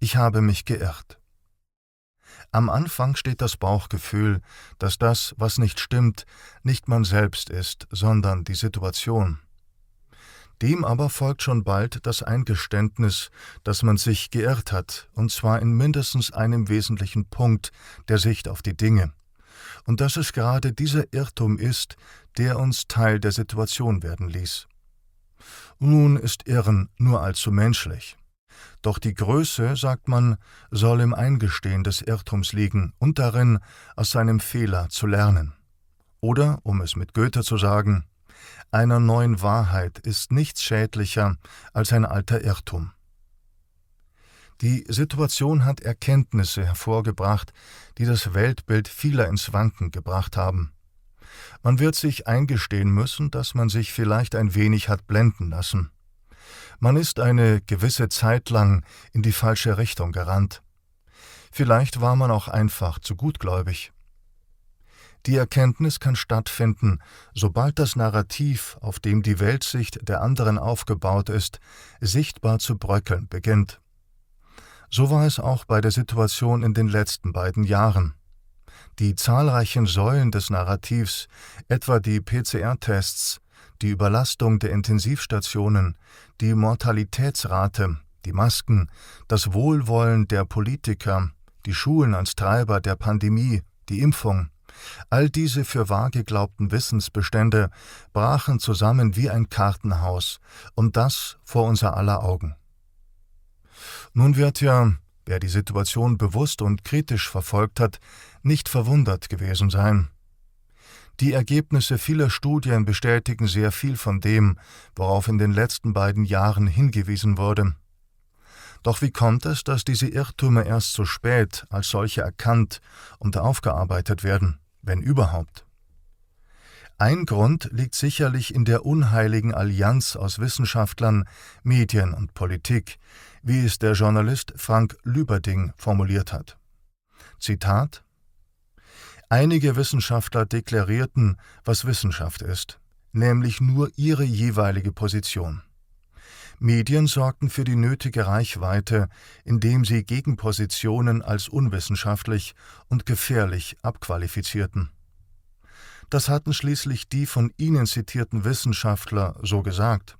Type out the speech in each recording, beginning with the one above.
ich habe mich geirrt. Am Anfang steht das Bauchgefühl, dass das, was nicht stimmt, nicht man selbst ist, sondern die Situation. Dem aber folgt schon bald das Eingeständnis, dass man sich geirrt hat, und zwar in mindestens einem wesentlichen Punkt der Sicht auf die Dinge, und dass es gerade dieser Irrtum ist, der uns Teil der Situation werden ließ. Nun ist Irren nur allzu menschlich. Doch die Größe, sagt man, soll im Eingestehen des Irrtums liegen und darin, aus seinem Fehler zu lernen. Oder, um es mit Goethe zu sagen, einer neuen Wahrheit ist nichts schädlicher als ein alter Irrtum. Die Situation hat Erkenntnisse hervorgebracht, die das Weltbild vieler ins Wanken gebracht haben. Man wird sich eingestehen müssen, dass man sich vielleicht ein wenig hat blenden lassen. Man ist eine gewisse Zeit lang in die falsche Richtung gerannt. Vielleicht war man auch einfach zu gutgläubig. Die Erkenntnis kann stattfinden, sobald das Narrativ, auf dem die Weltsicht der anderen aufgebaut ist, sichtbar zu bröckeln beginnt. So war es auch bei der Situation in den letzten beiden Jahren. Die zahlreichen Säulen des Narrativs, etwa die PCR-Tests, die Überlastung der Intensivstationen, die Mortalitätsrate, die Masken, das Wohlwollen der Politiker, die Schulen als Treiber der Pandemie, die Impfung, all diese für wahr geglaubten Wissensbestände brachen zusammen wie ein Kartenhaus, und das vor unser aller Augen. Nun wird ja, wer die Situation bewusst und kritisch verfolgt hat, nicht verwundert gewesen sein. Die Ergebnisse vieler Studien bestätigen sehr viel von dem, worauf in den letzten beiden Jahren hingewiesen wurde. Doch wie kommt es, dass diese Irrtümer erst so spät als solche erkannt und aufgearbeitet werden, wenn überhaupt? Ein Grund liegt sicherlich in der unheiligen Allianz aus Wissenschaftlern, Medien und Politik, wie es der Journalist Frank Lüberding formuliert hat. Zitat Einige Wissenschaftler deklarierten, was Wissenschaft ist, nämlich nur ihre jeweilige Position. Medien sorgten für die nötige Reichweite, indem sie Gegenpositionen als unwissenschaftlich und gefährlich abqualifizierten. Das hatten schließlich die von ihnen zitierten Wissenschaftler so gesagt.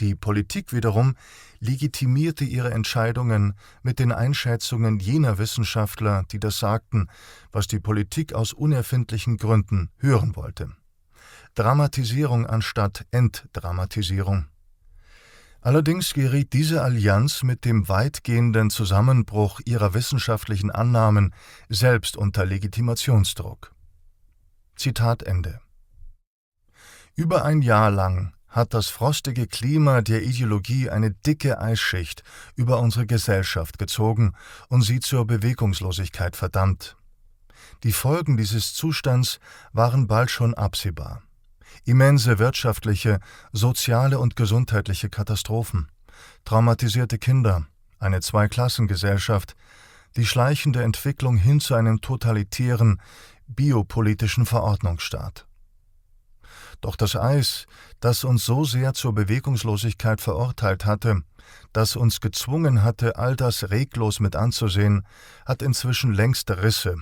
Die Politik wiederum legitimierte ihre Entscheidungen mit den Einschätzungen jener Wissenschaftler, die das sagten, was die Politik aus unerfindlichen Gründen hören wollte. Dramatisierung anstatt Entdramatisierung. Allerdings geriet diese Allianz mit dem weitgehenden Zusammenbruch ihrer wissenschaftlichen Annahmen selbst unter Legitimationsdruck. Zitat Ende. Über ein Jahr lang hat das frostige Klima der Ideologie eine dicke Eisschicht über unsere Gesellschaft gezogen und sie zur Bewegungslosigkeit verdammt. Die Folgen dieses Zustands waren bald schon absehbar. Immense wirtschaftliche, soziale und gesundheitliche Katastrophen, traumatisierte Kinder, eine Zweiklassengesellschaft, die schleichende Entwicklung hin zu einem totalitären, biopolitischen Verordnungsstaat. Doch das Eis, das uns so sehr zur Bewegungslosigkeit verurteilt hatte, das uns gezwungen hatte, all das reglos mit anzusehen, hat inzwischen längst Risse.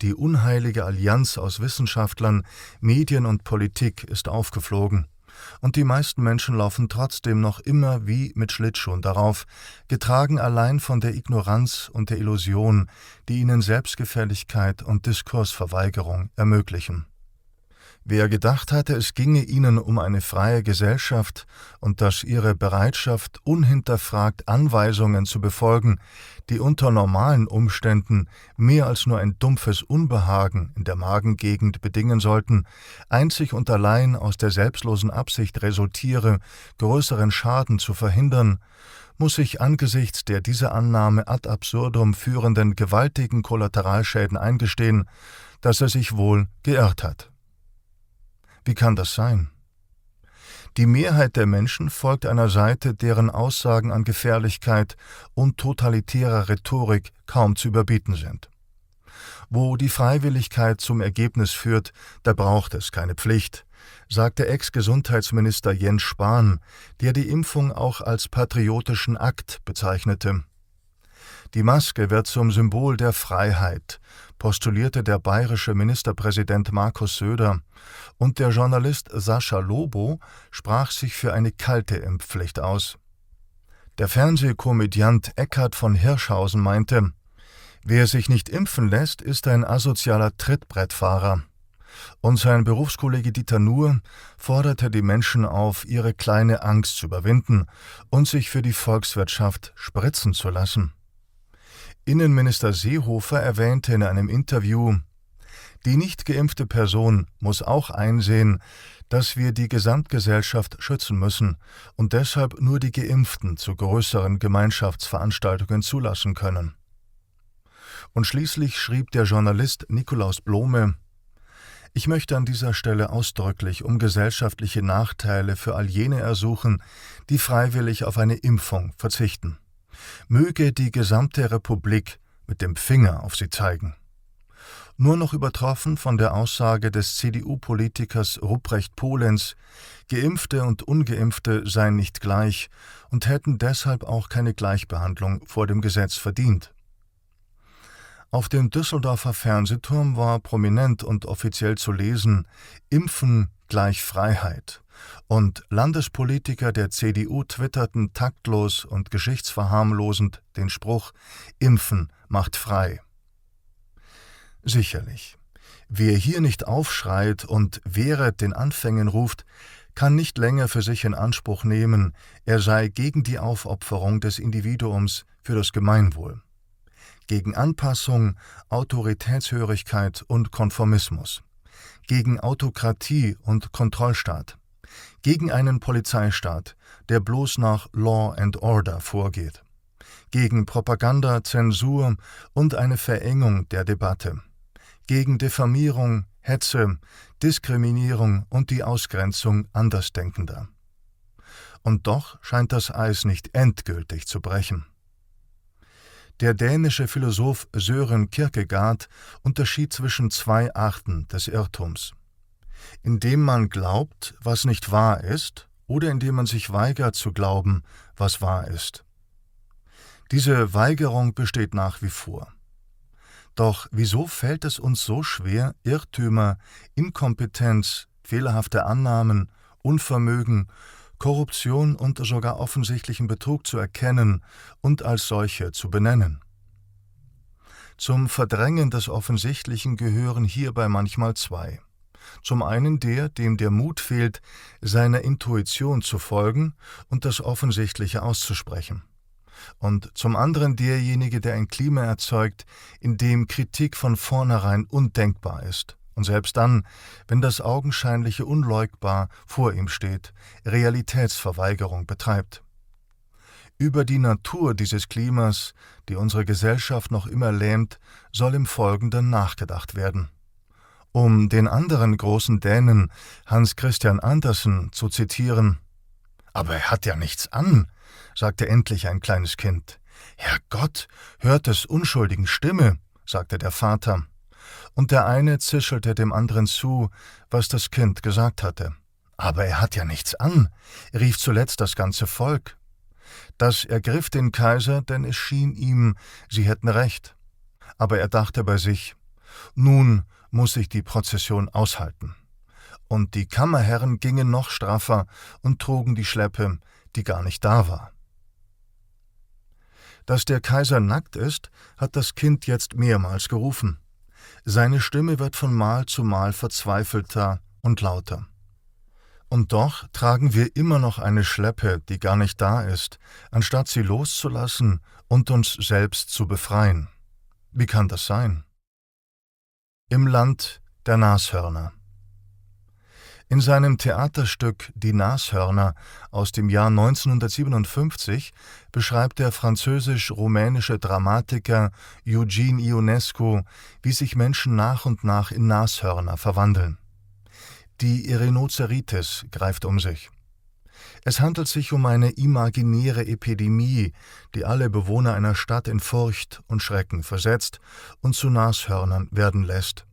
Die unheilige Allianz aus Wissenschaftlern, Medien und Politik ist aufgeflogen, und die meisten Menschen laufen trotzdem noch immer wie mit Schlittschuhen darauf, getragen allein von der Ignoranz und der Illusion, die ihnen Selbstgefälligkeit und Diskursverweigerung ermöglichen. Wer gedacht hatte, es ginge ihnen um eine freie Gesellschaft und dass ihre Bereitschaft, unhinterfragt Anweisungen zu befolgen, die unter normalen Umständen mehr als nur ein dumpfes Unbehagen in der Magengegend bedingen sollten, einzig und allein aus der selbstlosen Absicht resultiere, größeren Schaden zu verhindern, muss sich angesichts der diese Annahme ad absurdum führenden gewaltigen Kollateralschäden eingestehen, dass er sich wohl geirrt hat. Wie kann das sein? Die Mehrheit der Menschen folgt einer Seite, deren Aussagen an Gefährlichkeit und totalitärer Rhetorik kaum zu überbieten sind. Wo die Freiwilligkeit zum Ergebnis führt, da braucht es keine Pflicht, sagte Ex-Gesundheitsminister Jens Spahn, der die Impfung auch als patriotischen Akt bezeichnete. Die Maske wird zum Symbol der Freiheit, postulierte der bayerische Ministerpräsident Markus Söder, und der Journalist Sascha Lobo sprach sich für eine kalte Impfpflicht aus. Der Fernsehkomödiant Eckhard von Hirschhausen meinte, wer sich nicht impfen lässt, ist ein asozialer Trittbrettfahrer. Und sein Berufskollege Dieter Nuhr forderte die Menschen auf, ihre kleine Angst zu überwinden und sich für die Volkswirtschaft spritzen zu lassen. Innenminister Seehofer erwähnte in einem Interview, die nicht geimpfte Person muss auch einsehen, dass wir die Gesamtgesellschaft schützen müssen und deshalb nur die Geimpften zu größeren Gemeinschaftsveranstaltungen zulassen können. Und schließlich schrieb der Journalist Nikolaus Blome Ich möchte an dieser Stelle ausdrücklich um gesellschaftliche Nachteile für all jene ersuchen, die freiwillig auf eine Impfung verzichten. Möge die gesamte Republik mit dem Finger auf sie zeigen. Nur noch übertroffen von der Aussage des CDU-Politikers Rupprecht Polenz, Geimpfte und Ungeimpfte seien nicht gleich und hätten deshalb auch keine Gleichbehandlung vor dem Gesetz verdient. Auf dem Düsseldorfer Fernsehturm war prominent und offiziell zu lesen Impfen gleich Freiheit und Landespolitiker der CDU twitterten taktlos und geschichtsverharmlosend den Spruch Impfen macht frei. Sicherlich. Wer hier nicht aufschreit und wehret den Anfängen ruft, kann nicht länger für sich in Anspruch nehmen, er sei gegen die Aufopferung des Individuums für das Gemeinwohl, gegen Anpassung, Autoritätshörigkeit und Konformismus, gegen Autokratie und Kontrollstaat, gegen einen Polizeistaat, der bloß nach Law and Order vorgeht, gegen Propaganda, Zensur und eine Verengung der Debatte, gegen Diffamierung, Hetze, Diskriminierung und die Ausgrenzung Andersdenkender. Und doch scheint das Eis nicht endgültig zu brechen. Der dänische Philosoph Sören Kierkegaard unterschied zwischen zwei Arten des Irrtums indem man glaubt, was nicht wahr ist, oder indem man sich weigert zu glauben, was wahr ist. Diese Weigerung besteht nach wie vor. Doch wieso fällt es uns so schwer, Irrtümer, Inkompetenz, fehlerhafte Annahmen, Unvermögen, Korruption und sogar offensichtlichen Betrug zu erkennen und als solche zu benennen? Zum Verdrängen des Offensichtlichen gehören hierbei manchmal zwei. Zum einen der, dem der Mut fehlt, seiner Intuition zu folgen und das Offensichtliche auszusprechen. Und zum anderen derjenige, der ein Klima erzeugt, in dem Kritik von vornherein undenkbar ist und selbst dann, wenn das Augenscheinliche unleugbar vor ihm steht, Realitätsverweigerung betreibt. Über die Natur dieses Klimas, die unsere Gesellschaft noch immer lähmt, soll im Folgenden nachgedacht werden. Um den anderen großen Dänen, Hans Christian Andersen, zu zitieren Aber er hat ja nichts an, sagte endlich ein kleines Kind. Herrgott, hört des unschuldigen Stimme, sagte der Vater. Und der eine zischelte dem anderen zu, was das Kind gesagt hatte. Aber er hat ja nichts an, rief zuletzt das ganze Volk. Das ergriff den Kaiser, denn es schien ihm, sie hätten recht. Aber er dachte bei sich, nun muss ich die Prozession aushalten. Und die Kammerherren gingen noch straffer und trugen die Schleppe, die gar nicht da war. Dass der Kaiser nackt ist, hat das Kind jetzt mehrmals gerufen. Seine Stimme wird von Mal zu Mal verzweifelter und lauter. Und doch tragen wir immer noch eine Schleppe, die gar nicht da ist, anstatt sie loszulassen und uns selbst zu befreien. Wie kann das sein? Im Land der Nashörner. In seinem Theaterstück Die Nashörner aus dem Jahr 1957 beschreibt der französisch-rumänische Dramatiker Eugene Ionesco, wie sich Menschen nach und nach in Nashörner verwandeln. Die Rhinoceritis greift um sich. Es handelt sich um eine imaginäre Epidemie, die alle Bewohner einer Stadt in Furcht und Schrecken versetzt und zu Nashörnern werden lässt.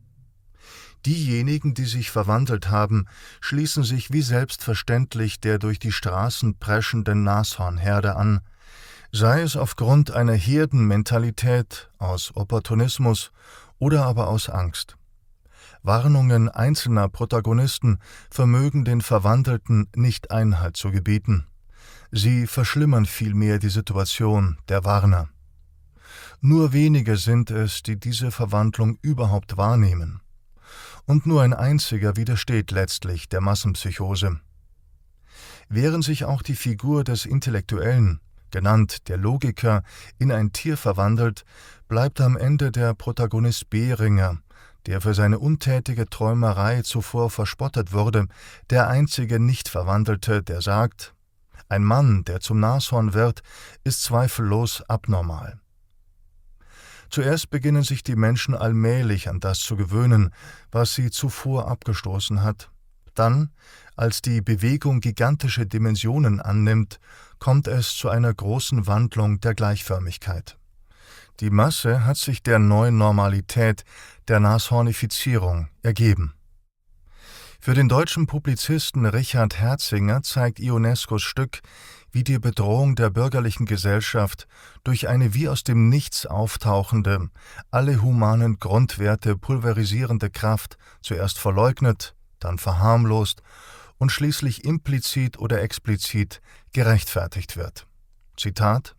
Diejenigen, die sich verwandelt haben, schließen sich wie selbstverständlich der durch die Straßen preschenden Nashornherde an. sei es aufgrund einer Herdenmentalität, aus Opportunismus oder aber aus Angst. Warnungen einzelner Protagonisten vermögen den Verwandelten nicht Einhalt zu gebieten. Sie verschlimmern vielmehr die Situation der Warner. Nur wenige sind es, die diese Verwandlung überhaupt wahrnehmen. Und nur ein einziger widersteht letztlich der Massenpsychose. Während sich auch die Figur des Intellektuellen, genannt der Logiker, in ein Tier verwandelt, bleibt am Ende der Protagonist Behringer, der für seine untätige Träumerei zuvor verspottet wurde, der einzige Nicht-Verwandelte, der sagt, ein Mann, der zum Nashorn wird, ist zweifellos abnormal. Zuerst beginnen sich die Menschen allmählich an das zu gewöhnen, was sie zuvor abgestoßen hat. Dann, als die Bewegung gigantische Dimensionen annimmt, kommt es zu einer großen Wandlung der Gleichförmigkeit. Die Masse hat sich der neuen Normalität, der Nashornifizierung, ergeben. Für den deutschen Publizisten Richard Herzinger zeigt Ionescos Stück, wie die Bedrohung der bürgerlichen Gesellschaft durch eine wie aus dem Nichts auftauchende, alle humanen Grundwerte pulverisierende Kraft zuerst verleugnet, dann verharmlost und schließlich implizit oder explizit gerechtfertigt wird. Zitat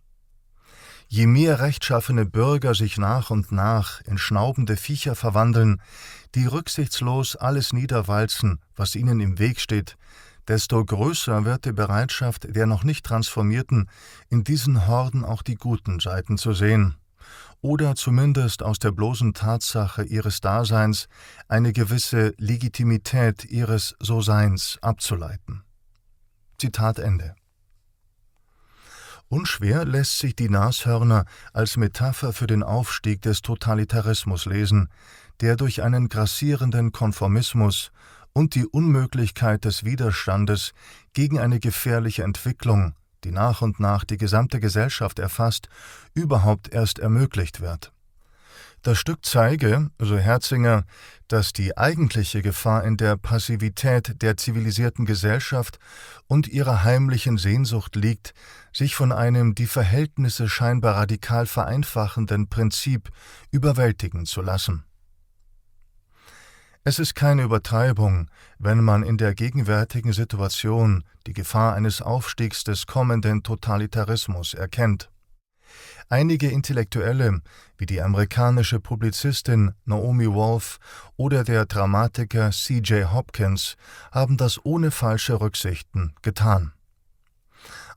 Je mehr rechtschaffene Bürger sich nach und nach in schnaubende Viecher verwandeln, die rücksichtslos alles niederwalzen, was ihnen im Weg steht, desto größer wird die Bereitschaft der noch nicht Transformierten, in diesen Horden auch die guten Seiten zu sehen, oder zumindest aus der bloßen Tatsache ihres Daseins eine gewisse Legitimität ihres So-Seins abzuleiten. Zitat Ende. Unschwer lässt sich die Nashörner als Metapher für den Aufstieg des Totalitarismus lesen, der durch einen grassierenden Konformismus und die Unmöglichkeit des Widerstandes gegen eine gefährliche Entwicklung, die nach und nach die gesamte Gesellschaft erfasst, überhaupt erst ermöglicht wird. Das Stück zeige, so Herzinger, dass die eigentliche Gefahr in der Passivität der zivilisierten Gesellschaft und ihrer heimlichen Sehnsucht liegt, sich von einem die Verhältnisse scheinbar radikal vereinfachenden Prinzip überwältigen zu lassen. Es ist keine Übertreibung, wenn man in der gegenwärtigen Situation die Gefahr eines Aufstiegs des kommenden Totalitarismus erkennt. Einige Intellektuelle, wie die amerikanische Publizistin Naomi Wolf oder der Dramatiker C.J. Hopkins, haben das ohne falsche Rücksichten getan.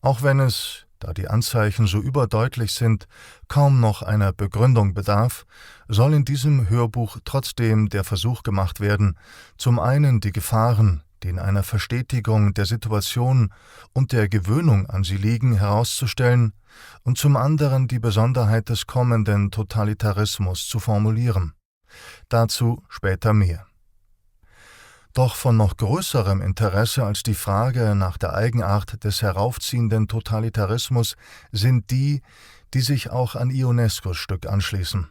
Auch wenn es, da die Anzeichen so überdeutlich sind, kaum noch einer Begründung bedarf, soll in diesem Hörbuch trotzdem der Versuch gemacht werden, zum einen die Gefahren, die in einer Verstetigung der Situation und der Gewöhnung an sie liegen, herauszustellen und zum anderen die Besonderheit des kommenden Totalitarismus zu formulieren. Dazu später mehr. Doch von noch größerem Interesse als die Frage nach der Eigenart des heraufziehenden Totalitarismus sind die, die sich auch an Ionescos Stück anschließen.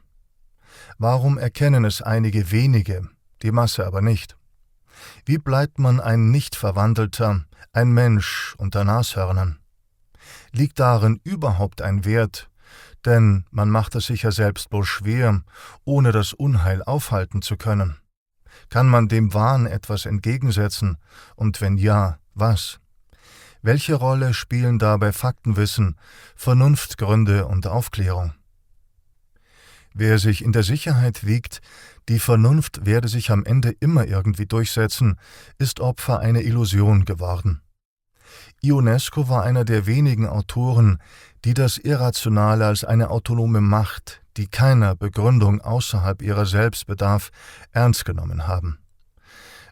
Warum erkennen es einige wenige, die Masse aber nicht? Wie bleibt man ein Nicht-Verwandelter, ein Mensch unter Nashörnern? Liegt darin überhaupt ein Wert? Denn man macht es sich ja selbst wohl schwer, ohne das Unheil aufhalten zu können. Kann man dem Wahn etwas entgegensetzen? Und wenn ja, was? Welche Rolle spielen dabei Faktenwissen, Vernunftgründe und Aufklärung? Wer sich in der Sicherheit wiegt, die Vernunft werde sich am Ende immer irgendwie durchsetzen, ist Opfer einer Illusion geworden. Ionesco war einer der wenigen Autoren, die das Irrationale als eine autonome Macht, die keiner Begründung außerhalb ihrer selbst bedarf, ernst genommen haben.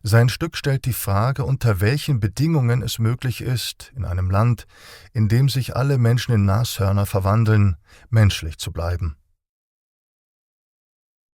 Sein Stück stellt die Frage, unter welchen Bedingungen es möglich ist, in einem Land, in dem sich alle Menschen in Nashörner verwandeln, menschlich zu bleiben.